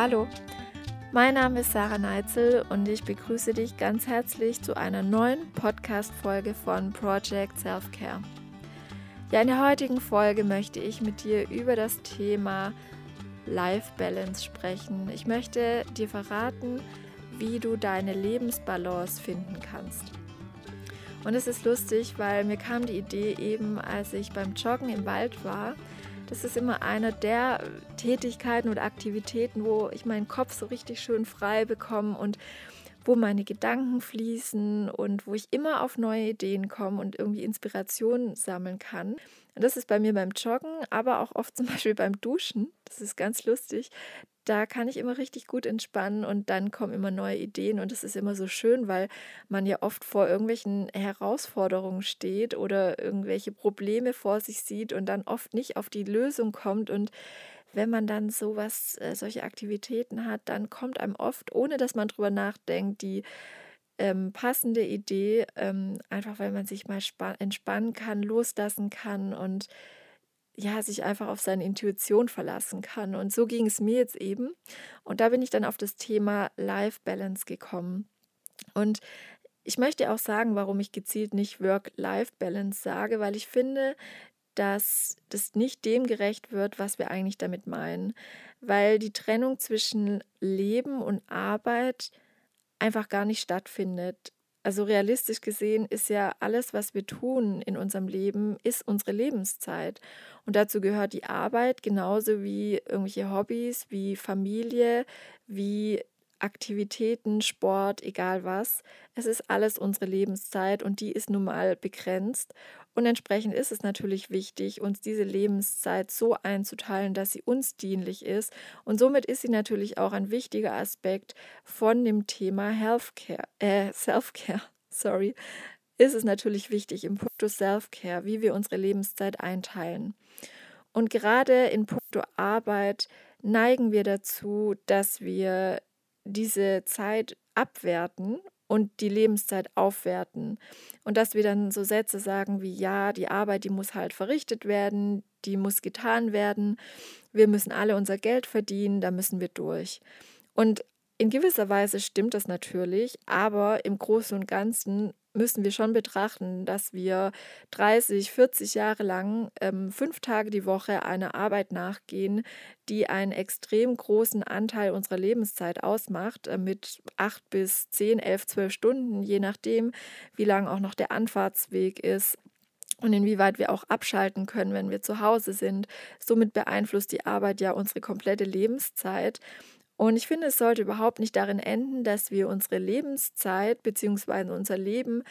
Hallo, mein Name ist Sarah Neitzel und ich begrüße dich ganz herzlich zu einer neuen Podcast-Folge von Project Self-Care. Ja, in der heutigen Folge möchte ich mit dir über das Thema Life Balance sprechen. Ich möchte dir verraten, wie du deine Lebensbalance finden kannst. Und es ist lustig, weil mir kam die Idee eben, als ich beim Joggen im Wald war. Das ist immer eine der Tätigkeiten oder Aktivitäten, wo ich meinen Kopf so richtig schön frei bekomme und wo meine Gedanken fließen und wo ich immer auf neue Ideen komme und irgendwie Inspiration sammeln kann. Und das ist bei mir beim Joggen, aber auch oft zum Beispiel beim Duschen. Das ist ganz lustig. Da kann ich immer richtig gut entspannen und dann kommen immer neue Ideen und das ist immer so schön, weil man ja oft vor irgendwelchen Herausforderungen steht oder irgendwelche Probleme vor sich sieht und dann oft nicht auf die Lösung kommt und wenn man dann sowas, äh, solche Aktivitäten hat, dann kommt einem oft, ohne dass man drüber nachdenkt, die ähm, passende Idee, ähm, einfach weil man sich mal entspannen kann, loslassen kann und ja, sich einfach auf seine Intuition verlassen kann. Und so ging es mir jetzt eben. Und da bin ich dann auf das Thema Life Balance gekommen. Und ich möchte auch sagen, warum ich gezielt nicht Work-Life-Balance sage, weil ich finde, dass das nicht dem gerecht wird, was wir eigentlich damit meinen. Weil die Trennung zwischen Leben und Arbeit einfach gar nicht stattfindet. Also realistisch gesehen ist ja alles, was wir tun in unserem Leben, ist unsere Lebenszeit. Und dazu gehört die Arbeit genauso wie irgendwelche Hobbys, wie Familie, wie Aktivitäten, Sport, egal was. Es ist alles unsere Lebenszeit und die ist nun mal begrenzt. Und entsprechend ist es natürlich wichtig, uns diese Lebenszeit so einzuteilen, dass sie uns dienlich ist. Und somit ist sie natürlich auch ein wichtiger Aspekt von dem Thema Healthcare, äh, Self-Care, sorry, ist es natürlich wichtig im Punkto Self-Care, wie wir unsere Lebenszeit einteilen. Und gerade in puncto Arbeit neigen wir dazu, dass wir diese Zeit abwerten und die Lebenszeit aufwerten. Und dass wir dann so Sätze sagen wie, ja, die Arbeit, die muss halt verrichtet werden, die muss getan werden, wir müssen alle unser Geld verdienen, da müssen wir durch. Und in gewisser Weise stimmt das natürlich, aber im Großen und Ganzen müssen wir schon betrachten, dass wir 30, 40 Jahre lang ähm, fünf Tage die Woche einer Arbeit nachgehen, die einen extrem großen Anteil unserer Lebenszeit ausmacht, äh, mit acht bis zehn, elf, zwölf Stunden, je nachdem, wie lang auch noch der Anfahrtsweg ist und inwieweit wir auch abschalten können, wenn wir zu Hause sind. Somit beeinflusst die Arbeit ja unsere komplette Lebenszeit. Und ich finde, es sollte überhaupt nicht darin enden, dass wir unsere Lebenszeit bzw. unser Leben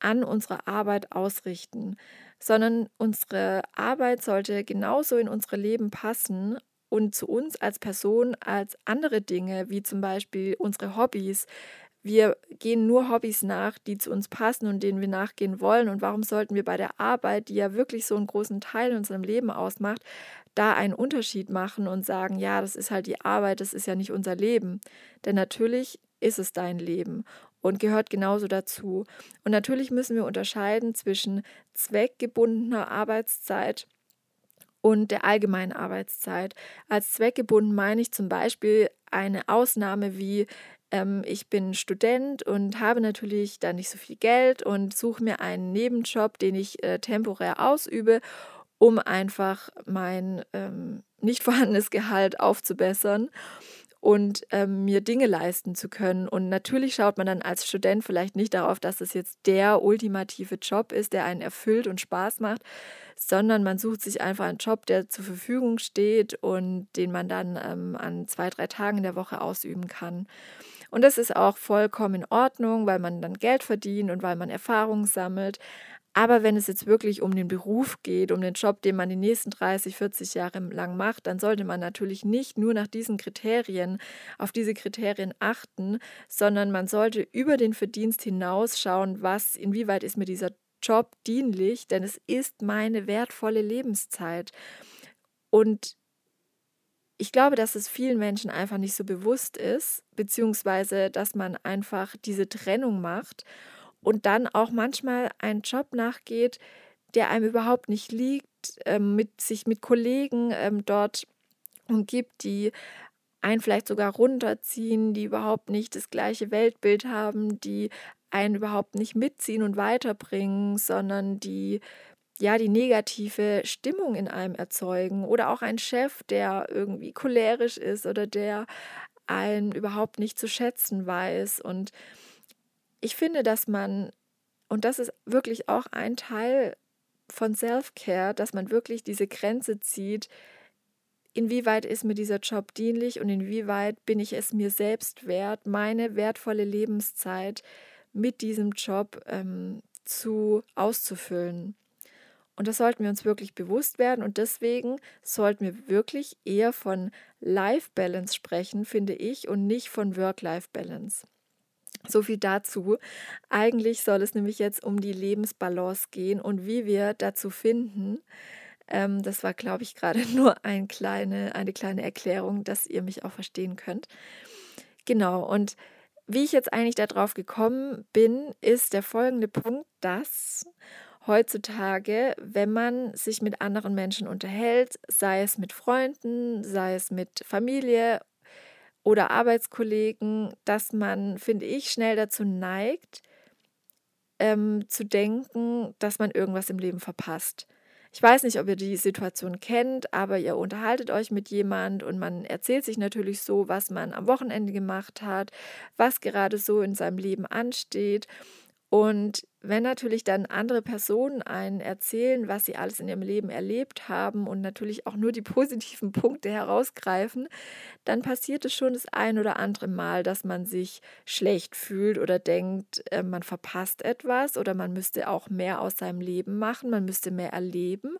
an unsere Arbeit ausrichten, sondern unsere Arbeit sollte genauso in unsere Leben passen und zu uns als Person als andere Dinge, wie zum Beispiel unsere Hobbys, wir gehen nur Hobbys nach, die zu uns passen und denen wir nachgehen wollen. Und warum sollten wir bei der Arbeit, die ja wirklich so einen großen Teil in unserem Leben ausmacht, da einen Unterschied machen und sagen, ja, das ist halt die Arbeit, das ist ja nicht unser Leben. Denn natürlich ist es dein Leben und gehört genauso dazu. Und natürlich müssen wir unterscheiden zwischen zweckgebundener Arbeitszeit und der allgemeinen Arbeitszeit. Als zweckgebunden meine ich zum Beispiel eine Ausnahme wie ähm, ich bin Student und habe natürlich da nicht so viel Geld und suche mir einen Nebenjob, den ich äh, temporär ausübe, um einfach mein ähm, nicht vorhandenes Gehalt aufzubessern und ähm, mir Dinge leisten zu können. Und natürlich schaut man dann als Student vielleicht nicht darauf, dass es jetzt der ultimative Job ist, der einen erfüllt und Spaß macht, sondern man sucht sich einfach einen Job, der zur Verfügung steht und den man dann ähm, an zwei, drei Tagen der Woche ausüben kann. Und das ist auch vollkommen in Ordnung, weil man dann Geld verdient und weil man Erfahrung sammelt. Aber wenn es jetzt wirklich um den Beruf geht, um den Job, den man die nächsten 30, 40 Jahre lang macht, dann sollte man natürlich nicht nur nach diesen Kriterien, auf diese Kriterien achten, sondern man sollte über den Verdienst hinaus schauen, was, inwieweit ist mir dieser Job dienlich, denn es ist meine wertvolle Lebenszeit. Und ich glaube, dass es vielen Menschen einfach nicht so bewusst ist, beziehungsweise dass man einfach diese Trennung macht und dann auch manchmal einen Job nachgeht, der einem überhaupt nicht liegt, ähm, mit sich mit Kollegen ähm, dort umgibt, die einen vielleicht sogar runterziehen, die überhaupt nicht das gleiche Weltbild haben, die einen überhaupt nicht mitziehen und weiterbringen, sondern die ja die negative Stimmung in einem erzeugen oder auch ein Chef, der irgendwie cholerisch ist oder der einen überhaupt nicht zu schätzen weiß und ich finde, dass man und das ist wirklich auch ein Teil von Self-Care, dass man wirklich diese Grenze zieht, inwieweit ist mir dieser Job dienlich und inwieweit bin ich es mir selbst wert, meine wertvolle Lebenszeit mit diesem Job ähm, zu auszufüllen. Und das sollten wir uns wirklich bewusst werden und deswegen sollten wir wirklich eher von Life Balance sprechen, finde ich, und nicht von Work-Life Balance. So viel dazu. Eigentlich soll es nämlich jetzt um die Lebensbalance gehen und wie wir dazu finden. Ähm, das war, glaube ich, gerade nur ein kleine, eine kleine Erklärung, dass ihr mich auch verstehen könnt. Genau, und wie ich jetzt eigentlich darauf gekommen bin, ist der folgende Punkt, dass heutzutage, wenn man sich mit anderen Menschen unterhält, sei es mit Freunden, sei es mit Familie oder Arbeitskollegen, dass man, finde ich, schnell dazu neigt, ähm, zu denken, dass man irgendwas im Leben verpasst. Ich weiß nicht, ob ihr die Situation kennt, aber ihr unterhaltet euch mit jemand und man erzählt sich natürlich so, was man am Wochenende gemacht hat, was gerade so in seinem Leben ansteht. Und wenn natürlich dann andere Personen einen erzählen, was sie alles in ihrem Leben erlebt haben und natürlich auch nur die positiven Punkte herausgreifen, dann passiert es schon das ein oder andere Mal, dass man sich schlecht fühlt oder denkt, äh, man verpasst etwas oder man müsste auch mehr aus seinem Leben machen, man müsste mehr erleben.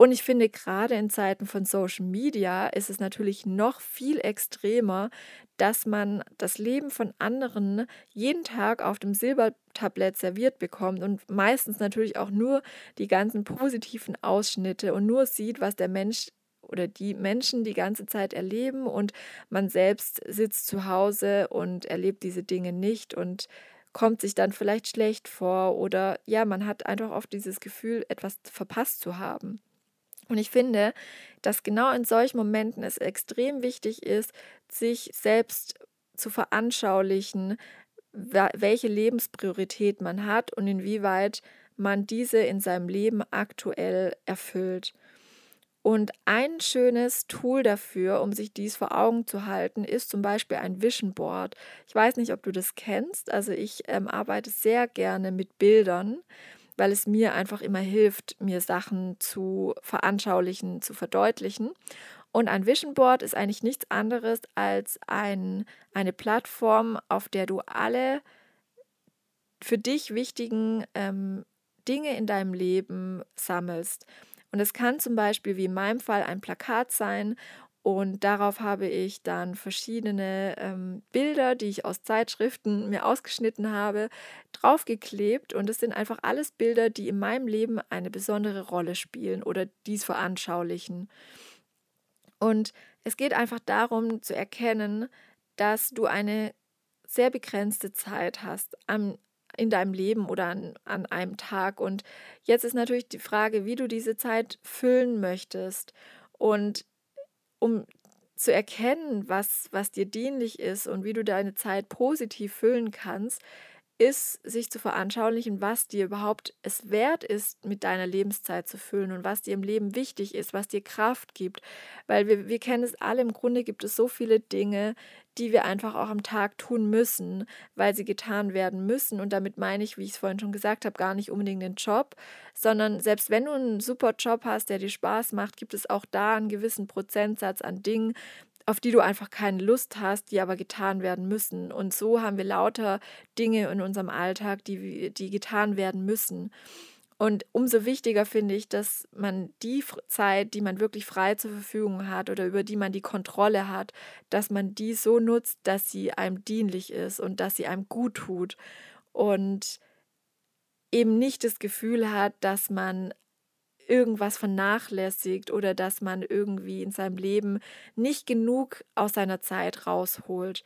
Und ich finde, gerade in Zeiten von Social Media ist es natürlich noch viel extremer, dass man das Leben von anderen jeden Tag auf dem Silbertablett serviert bekommt und meistens natürlich auch nur die ganzen positiven Ausschnitte und nur sieht, was der Mensch oder die Menschen die ganze Zeit erleben und man selbst sitzt zu Hause und erlebt diese Dinge nicht und kommt sich dann vielleicht schlecht vor oder ja, man hat einfach oft dieses Gefühl, etwas verpasst zu haben. Und ich finde, dass genau in solchen Momenten es extrem wichtig ist, sich selbst zu veranschaulichen, welche Lebenspriorität man hat und inwieweit man diese in seinem Leben aktuell erfüllt. Und ein schönes Tool dafür, um sich dies vor Augen zu halten, ist zum Beispiel ein Vision Board. Ich weiß nicht, ob du das kennst. Also ich ähm, arbeite sehr gerne mit Bildern weil es mir einfach immer hilft, mir Sachen zu veranschaulichen, zu verdeutlichen. Und ein Vision Board ist eigentlich nichts anderes als ein, eine Plattform, auf der du alle für dich wichtigen ähm, Dinge in deinem Leben sammelst. Und es kann zum Beispiel wie in meinem Fall ein Plakat sein und darauf habe ich dann verschiedene ähm, Bilder, die ich aus Zeitschriften mir ausgeschnitten habe, draufgeklebt. Und es sind einfach alles Bilder, die in meinem Leben eine besondere Rolle spielen oder dies veranschaulichen. Und es geht einfach darum zu erkennen, dass du eine sehr begrenzte Zeit hast am, in deinem Leben oder an, an einem Tag. Und jetzt ist natürlich die Frage, wie du diese Zeit füllen möchtest. Und um zu erkennen, was, was dir dienlich ist und wie du deine Zeit positiv füllen kannst, ist, sich zu veranschaulichen, was dir überhaupt es wert ist, mit deiner Lebenszeit zu füllen und was dir im Leben wichtig ist, was dir Kraft gibt. Weil wir, wir kennen es alle, im Grunde gibt es so viele Dinge, die wir einfach auch am Tag tun müssen, weil sie getan werden müssen. Und damit meine ich, wie ich es vorhin schon gesagt habe, gar nicht unbedingt den Job, sondern selbst wenn du einen super Job hast, der dir Spaß macht, gibt es auch da einen gewissen Prozentsatz an Dingen, auf die du einfach keine Lust hast, die aber getan werden müssen. Und so haben wir lauter Dinge in unserem Alltag, die, die getan werden müssen. Und umso wichtiger finde ich, dass man die Zeit, die man wirklich frei zur Verfügung hat oder über die man die Kontrolle hat, dass man die so nutzt, dass sie einem dienlich ist und dass sie einem gut tut. Und eben nicht das Gefühl hat, dass man irgendwas vernachlässigt oder dass man irgendwie in seinem Leben nicht genug aus seiner Zeit rausholt.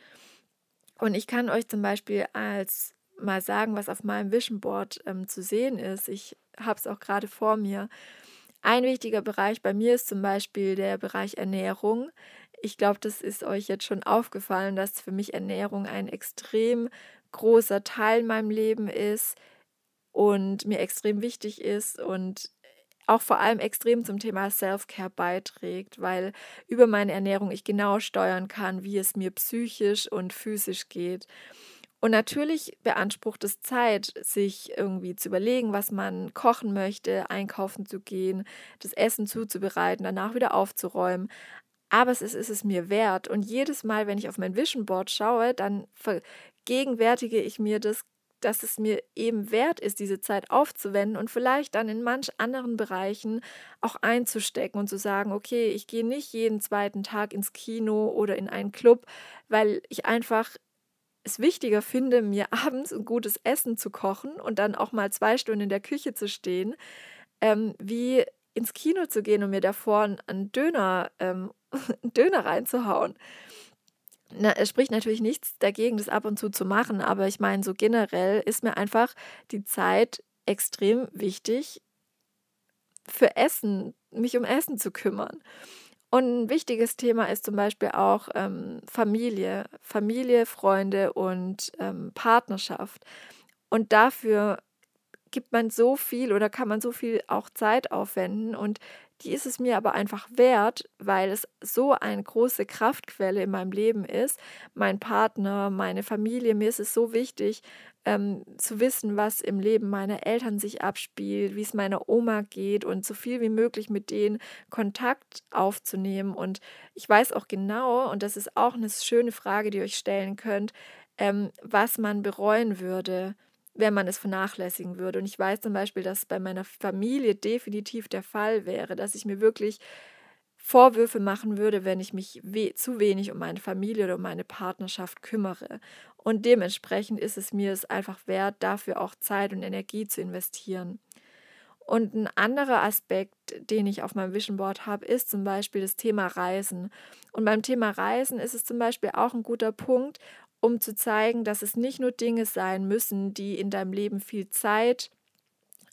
Und ich kann euch zum Beispiel als mal sagen, was auf meinem Vision Board ähm, zu sehen ist. Ich habe es auch gerade vor mir. Ein wichtiger Bereich bei mir ist zum Beispiel der Bereich Ernährung. ich glaube, das ist euch jetzt schon aufgefallen, dass für mich Ernährung ein extrem großer Teil in meinem Leben ist und mir extrem wichtig ist und auch vor allem extrem zum Thema Self-Care beiträgt, weil über meine Ernährung ich genau steuern kann, wie es mir psychisch und physisch geht. Und natürlich beansprucht es Zeit, sich irgendwie zu überlegen, was man kochen möchte, einkaufen zu gehen, das Essen zuzubereiten, danach wieder aufzuräumen. Aber es ist, ist es mir wert. Und jedes Mal, wenn ich auf mein Vision Board schaue, dann vergegenwärtige ich mir das dass es mir eben wert ist, diese Zeit aufzuwenden und vielleicht dann in manch anderen Bereichen auch einzustecken und zu sagen, okay, ich gehe nicht jeden zweiten Tag ins Kino oder in einen Club, weil ich einfach es wichtiger finde, mir abends ein gutes Essen zu kochen und dann auch mal zwei Stunden in der Küche zu stehen, ähm, wie ins Kino zu gehen und mir davor einen Döner, ähm, einen Döner reinzuhauen na, es spricht natürlich nichts dagegen, das ab und zu zu machen, aber ich meine, so generell ist mir einfach die Zeit extrem wichtig für Essen, mich um Essen zu kümmern. Und ein wichtiges Thema ist zum Beispiel auch ähm, Familie, Familie, Freunde und ähm, Partnerschaft. Und dafür gibt man so viel oder kann man so viel auch Zeit aufwenden. Und die ist es mir aber einfach wert, weil es so eine große Kraftquelle in meinem Leben ist. Mein Partner, meine Familie, mir ist es so wichtig, ähm, zu wissen, was im Leben meiner Eltern sich abspielt, wie es meiner Oma geht und so viel wie möglich mit denen Kontakt aufzunehmen. Und ich weiß auch genau, und das ist auch eine schöne Frage, die ihr euch stellen könnt, ähm, was man bereuen würde, wenn man es vernachlässigen würde. Und ich weiß zum Beispiel, dass bei meiner Familie definitiv der Fall wäre, dass ich mir wirklich Vorwürfe machen würde, wenn ich mich we zu wenig um meine Familie oder um meine Partnerschaft kümmere. Und dementsprechend ist es mir es einfach wert, dafür auch Zeit und Energie zu investieren. Und ein anderer Aspekt, den ich auf meinem Vision Board habe, ist zum Beispiel das Thema Reisen. Und beim Thema Reisen ist es zum Beispiel auch ein guter Punkt, um zu zeigen, dass es nicht nur Dinge sein müssen, die in deinem Leben viel Zeit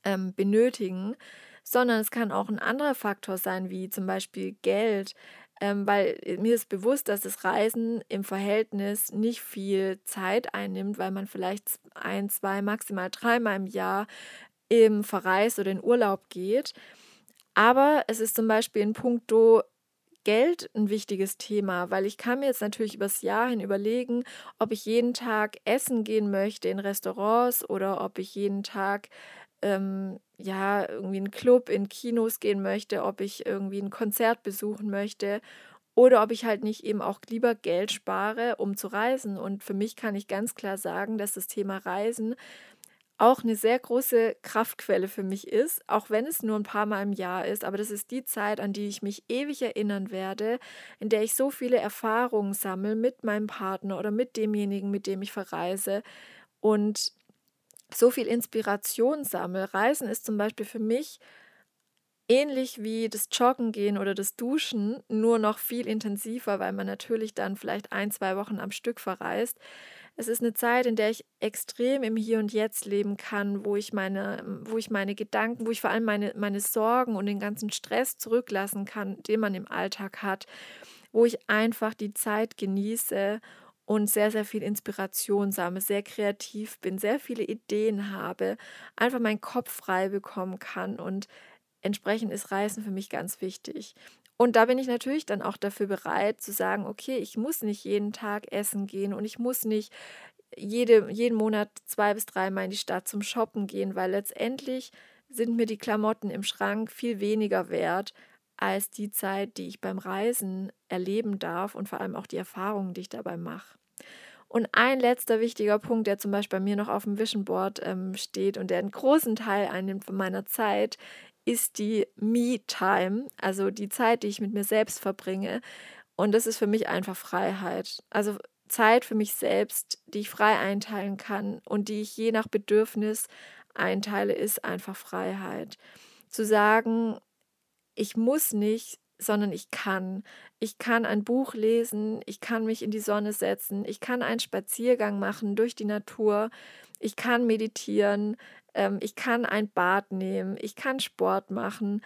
ähm, benötigen, sondern es kann auch ein anderer Faktor sein, wie zum Beispiel Geld, ähm, weil mir ist bewusst, dass das Reisen im Verhältnis nicht viel Zeit einnimmt, weil man vielleicht ein, zwei, maximal dreimal im Jahr im Verreis oder in Urlaub geht. Aber es ist zum Beispiel in puncto Geld ein wichtiges Thema, weil ich kann mir jetzt natürlich übers Jahr hin überlegen, ob ich jeden Tag essen gehen möchte in Restaurants oder ob ich jeden Tag ähm, ja irgendwie einen Club in Kinos gehen möchte, ob ich irgendwie ein Konzert besuchen möchte oder ob ich halt nicht eben auch lieber Geld spare, um zu reisen. Und für mich kann ich ganz klar sagen, dass das Thema Reisen auch eine sehr große Kraftquelle für mich ist, auch wenn es nur ein paar Mal im Jahr ist. Aber das ist die Zeit, an die ich mich ewig erinnern werde, in der ich so viele Erfahrungen sammle mit meinem Partner oder mit demjenigen, mit dem ich verreise und so viel Inspiration sammle. Reisen ist zum Beispiel für mich ähnlich wie das Joggen gehen oder das Duschen, nur noch viel intensiver, weil man natürlich dann vielleicht ein, zwei Wochen am Stück verreist. Es ist eine Zeit, in der ich extrem im Hier und Jetzt leben kann, wo ich meine, wo ich meine Gedanken, wo ich vor allem meine, meine Sorgen und den ganzen Stress zurücklassen kann, den man im Alltag hat, wo ich einfach die Zeit genieße und sehr, sehr viel Inspiration sammle, sehr kreativ bin, sehr viele Ideen habe, einfach meinen Kopf frei bekommen kann und entsprechend ist Reisen für mich ganz wichtig. Und da bin ich natürlich dann auch dafür bereit zu sagen, okay, ich muss nicht jeden Tag essen gehen und ich muss nicht jede, jeden Monat zwei bis dreimal in die Stadt zum Shoppen gehen, weil letztendlich sind mir die Klamotten im Schrank viel weniger wert als die Zeit, die ich beim Reisen erleben darf und vor allem auch die Erfahrungen, die ich dabei mache. Und ein letzter wichtiger Punkt, der zum Beispiel bei mir noch auf dem Vision Board ähm, steht und der einen großen Teil einnimmt von meiner Zeit, ist die Me-Time, also die Zeit, die ich mit mir selbst verbringe. Und das ist für mich einfach Freiheit. Also Zeit für mich selbst, die ich frei einteilen kann und die ich je nach Bedürfnis einteile, ist einfach Freiheit. Zu sagen, ich muss nicht, sondern ich kann. Ich kann ein Buch lesen, ich kann mich in die Sonne setzen, ich kann einen Spaziergang machen durch die Natur, ich kann meditieren, ähm, ich kann ein Bad nehmen, ich kann Sport machen.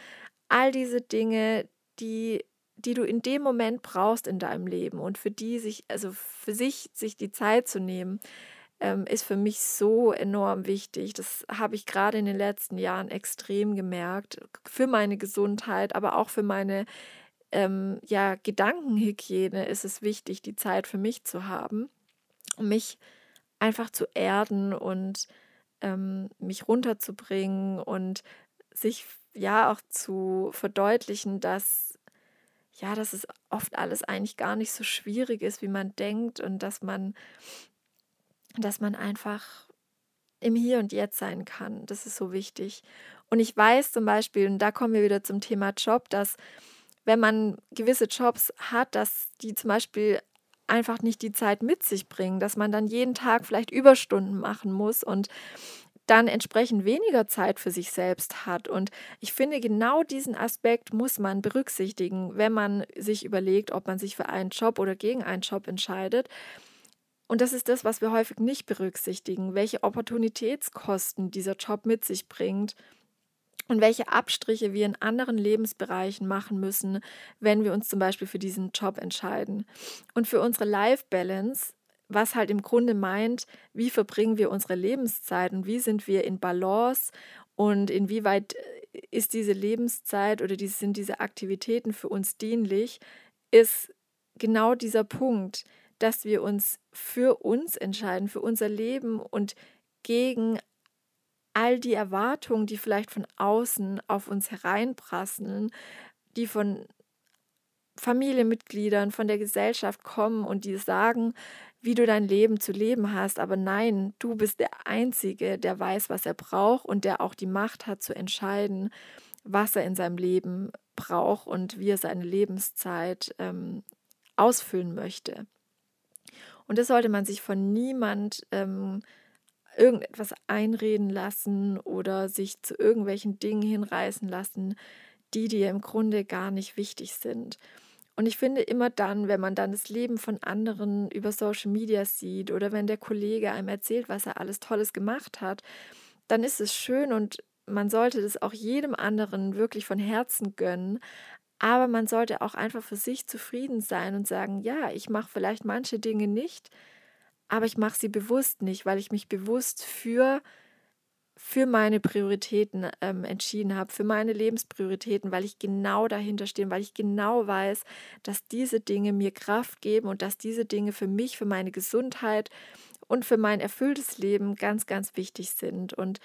All diese Dinge, die, die du in dem Moment brauchst in deinem Leben und für die sich, also für sich, sich die Zeit zu nehmen, ähm, ist für mich so enorm wichtig. Das habe ich gerade in den letzten Jahren extrem gemerkt. Für meine Gesundheit, aber auch für meine ähm, ja, Gedankenhygiene ist es wichtig, die Zeit für mich zu haben, um mich einfach zu erden und ähm, mich runterzubringen und sich ja auch zu verdeutlichen, dass ja, dass es oft alles eigentlich gar nicht so schwierig ist, wie man denkt und dass man dass man einfach im Hier und Jetzt sein kann. Das ist so wichtig. Und ich weiß zum Beispiel, und da kommen wir wieder zum Thema Job, dass wenn man gewisse Jobs hat, dass die zum Beispiel einfach nicht die Zeit mit sich bringen, dass man dann jeden Tag vielleicht Überstunden machen muss und dann entsprechend weniger Zeit für sich selbst hat. Und ich finde, genau diesen Aspekt muss man berücksichtigen, wenn man sich überlegt, ob man sich für einen Job oder gegen einen Job entscheidet. Und das ist das, was wir häufig nicht berücksichtigen, welche Opportunitätskosten dieser Job mit sich bringt und welche Abstriche wir in anderen Lebensbereichen machen müssen, wenn wir uns zum Beispiel für diesen Job entscheiden. Und für unsere Life Balance, was halt im Grunde meint, wie verbringen wir unsere Lebenszeit und wie sind wir in Balance und inwieweit äh, ist diese Lebenszeit oder sind diese Aktivitäten für uns dienlich, ist genau dieser Punkt dass wir uns für uns entscheiden, für unser Leben und gegen all die Erwartungen, die vielleicht von außen auf uns hereinprasseln, die von Familienmitgliedern, von der Gesellschaft kommen und die sagen, wie du dein Leben zu leben hast. Aber nein, du bist der Einzige, der weiß, was er braucht und der auch die Macht hat zu entscheiden, was er in seinem Leben braucht und wie er seine Lebenszeit ähm, ausfüllen möchte. Und das sollte man sich von niemand ähm, irgendetwas einreden lassen oder sich zu irgendwelchen Dingen hinreißen lassen, die dir im Grunde gar nicht wichtig sind. Und ich finde immer dann, wenn man dann das Leben von anderen über Social Media sieht oder wenn der Kollege einem erzählt, was er alles Tolles gemacht hat, dann ist es schön und man sollte das auch jedem anderen wirklich von Herzen gönnen. Aber man sollte auch einfach für sich zufrieden sein und sagen, ja, ich mache vielleicht manche Dinge nicht, aber ich mache sie bewusst nicht, weil ich mich bewusst für, für meine Prioritäten ähm, entschieden habe, für meine Lebensprioritäten, weil ich genau dahinter stehe, weil ich genau weiß, dass diese Dinge mir Kraft geben und dass diese Dinge für mich, für meine Gesundheit und für mein erfülltes Leben ganz, ganz wichtig sind. Und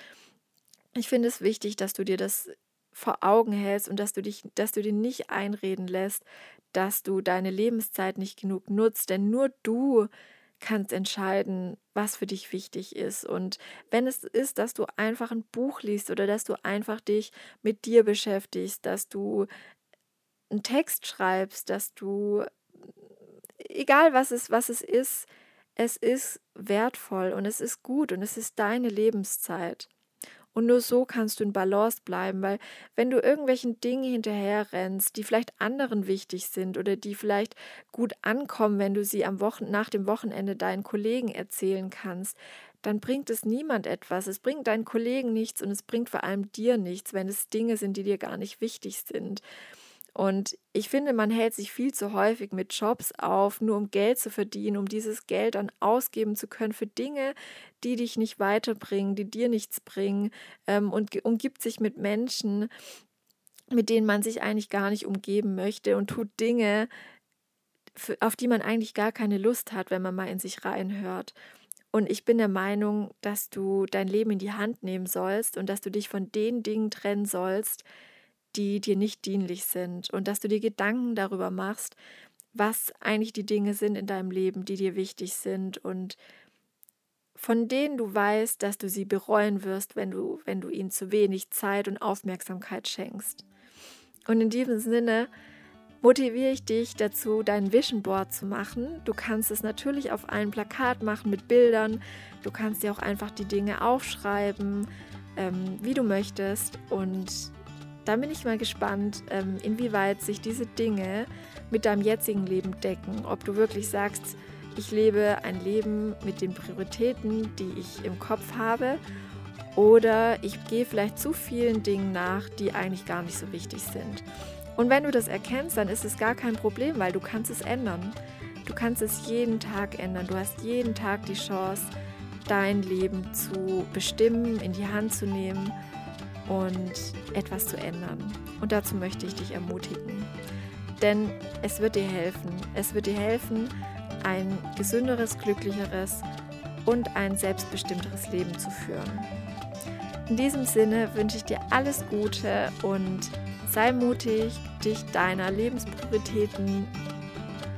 ich finde es wichtig, dass du dir das vor Augen hältst und dass du dich, dass du dir nicht einreden lässt, dass du deine Lebenszeit nicht genug nutzt, denn nur du kannst entscheiden, was für dich wichtig ist. Und wenn es ist, dass du einfach ein Buch liest oder dass du einfach dich mit dir beschäftigst, dass du einen Text schreibst, dass du, egal was es, was es ist, es ist wertvoll und es ist gut und es ist deine Lebenszeit. Und nur so kannst du in Balance bleiben, weil wenn du irgendwelchen Dingen hinterher rennst, die vielleicht anderen wichtig sind oder die vielleicht gut ankommen, wenn du sie am Wochen nach dem Wochenende deinen Kollegen erzählen kannst, dann bringt es niemand etwas. Es bringt deinen Kollegen nichts und es bringt vor allem dir nichts, wenn es Dinge sind, die dir gar nicht wichtig sind. Und ich finde, man hält sich viel zu häufig mit Jobs auf, nur um Geld zu verdienen, um dieses Geld dann ausgeben zu können für Dinge, die dich nicht weiterbringen, die dir nichts bringen ähm, und umgibt sich mit Menschen, mit denen man sich eigentlich gar nicht umgeben möchte und tut Dinge, für, auf die man eigentlich gar keine Lust hat, wenn man mal in sich reinhört. Und ich bin der Meinung, dass du dein Leben in die Hand nehmen sollst und dass du dich von den Dingen trennen sollst, die dir nicht dienlich sind und dass du dir Gedanken darüber machst, was eigentlich die Dinge sind in deinem Leben, die dir wichtig sind und von denen du weißt, dass du sie bereuen wirst, wenn du, wenn du ihnen zu wenig Zeit und Aufmerksamkeit schenkst. Und in diesem Sinne motiviere ich dich dazu, dein Vision Board zu machen. Du kannst es natürlich auf ein Plakat machen mit Bildern. Du kannst dir auch einfach die Dinge aufschreiben, ähm, wie du möchtest. Und dann bin ich mal gespannt, ähm, inwieweit sich diese Dinge mit deinem jetzigen Leben decken. Ob du wirklich sagst, ich lebe ein Leben mit den Prioritäten, die ich im Kopf habe, oder ich gehe vielleicht zu vielen Dingen nach, die eigentlich gar nicht so wichtig sind. Und wenn du das erkennst, dann ist es gar kein Problem, weil du kannst es ändern. Du kannst es jeden Tag ändern. Du hast jeden Tag die Chance, dein Leben zu bestimmen, in die Hand zu nehmen und etwas zu ändern. Und dazu möchte ich dich ermutigen. Denn es wird dir helfen. Es wird dir helfen, ein gesünderes, glücklicheres und ein selbstbestimmteres Leben zu führen. In diesem Sinne wünsche ich dir alles Gute und sei mutig, dich deiner Lebensprioritäten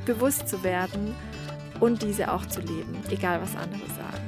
bewusst zu werden und diese auch zu leben, egal was andere sagen.